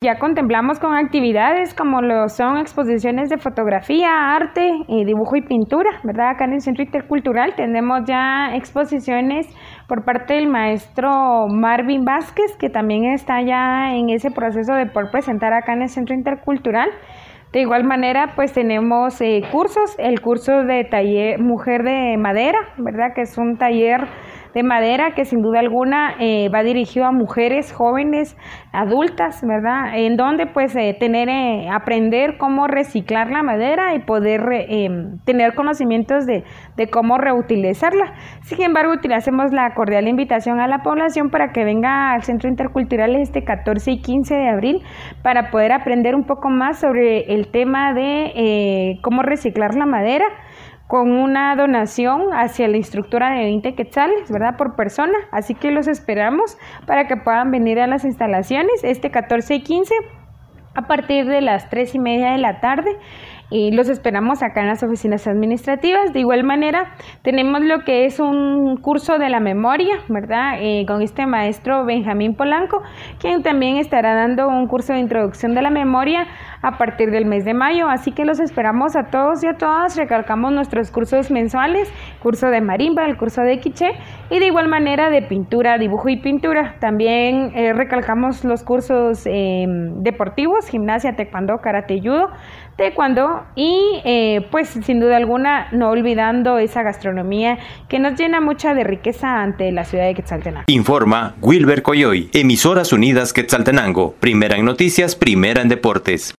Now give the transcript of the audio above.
Ya contemplamos con actividades como lo son exposiciones de fotografía, arte, y dibujo y pintura, ¿verdad? Acá en el Centro Intercultural tenemos ya exposiciones por parte del maestro Marvin Vázquez, que también está ya en ese proceso de poder presentar acá en el Centro Intercultural. De igual manera, pues tenemos eh, cursos, el curso de taller Mujer de Madera, ¿verdad? Que es un taller de madera que sin duda alguna eh, va dirigido a mujeres jóvenes, adultas, ¿verdad? En donde pues eh, tener, eh, aprender cómo reciclar la madera y poder em, tener conocimientos de, cómo reutilizarla. Sin embargo, hacemos la cordial invitación a la población para que venga al Centro Intercultural este 14 y 15 de abril para poder aprender un poco más sobre el tema de cómo reciclar la madera con una donación hacia la instructora de 20 quetzales, ¿verdad? Por persona. Así que los esperamos para que puedan venir a las instalaciones este 14 y 15 a partir de las 3 y media de la tarde y los esperamos acá en las oficinas administrativas. De igual manera, tenemos lo que es un curso de la memoria, ¿verdad? Eh, con este maestro Benjamín Polanco, quien también estará dando un curso de introducción de la memoria a partir del mes de mayo. Así que los esperamos a todos y a todas. Recalcamos nuestros cursos mensuales, curso de marimba, el curso de quiche y de igual manera de pintura, dibujo y pintura. También eh, recalcamos los cursos em, deportivos, gimnasia, taekwondo, karate, judo, taekwondo y eh, pues sin duda alguna no olvidando esa gastronomía que nos llena mucha de riqueza ante la ciudad de Quetzaltenango. Informa Wilber Coyoy, Emisoras Unidas Quetzaltenango, primera en noticias, primera en deportes.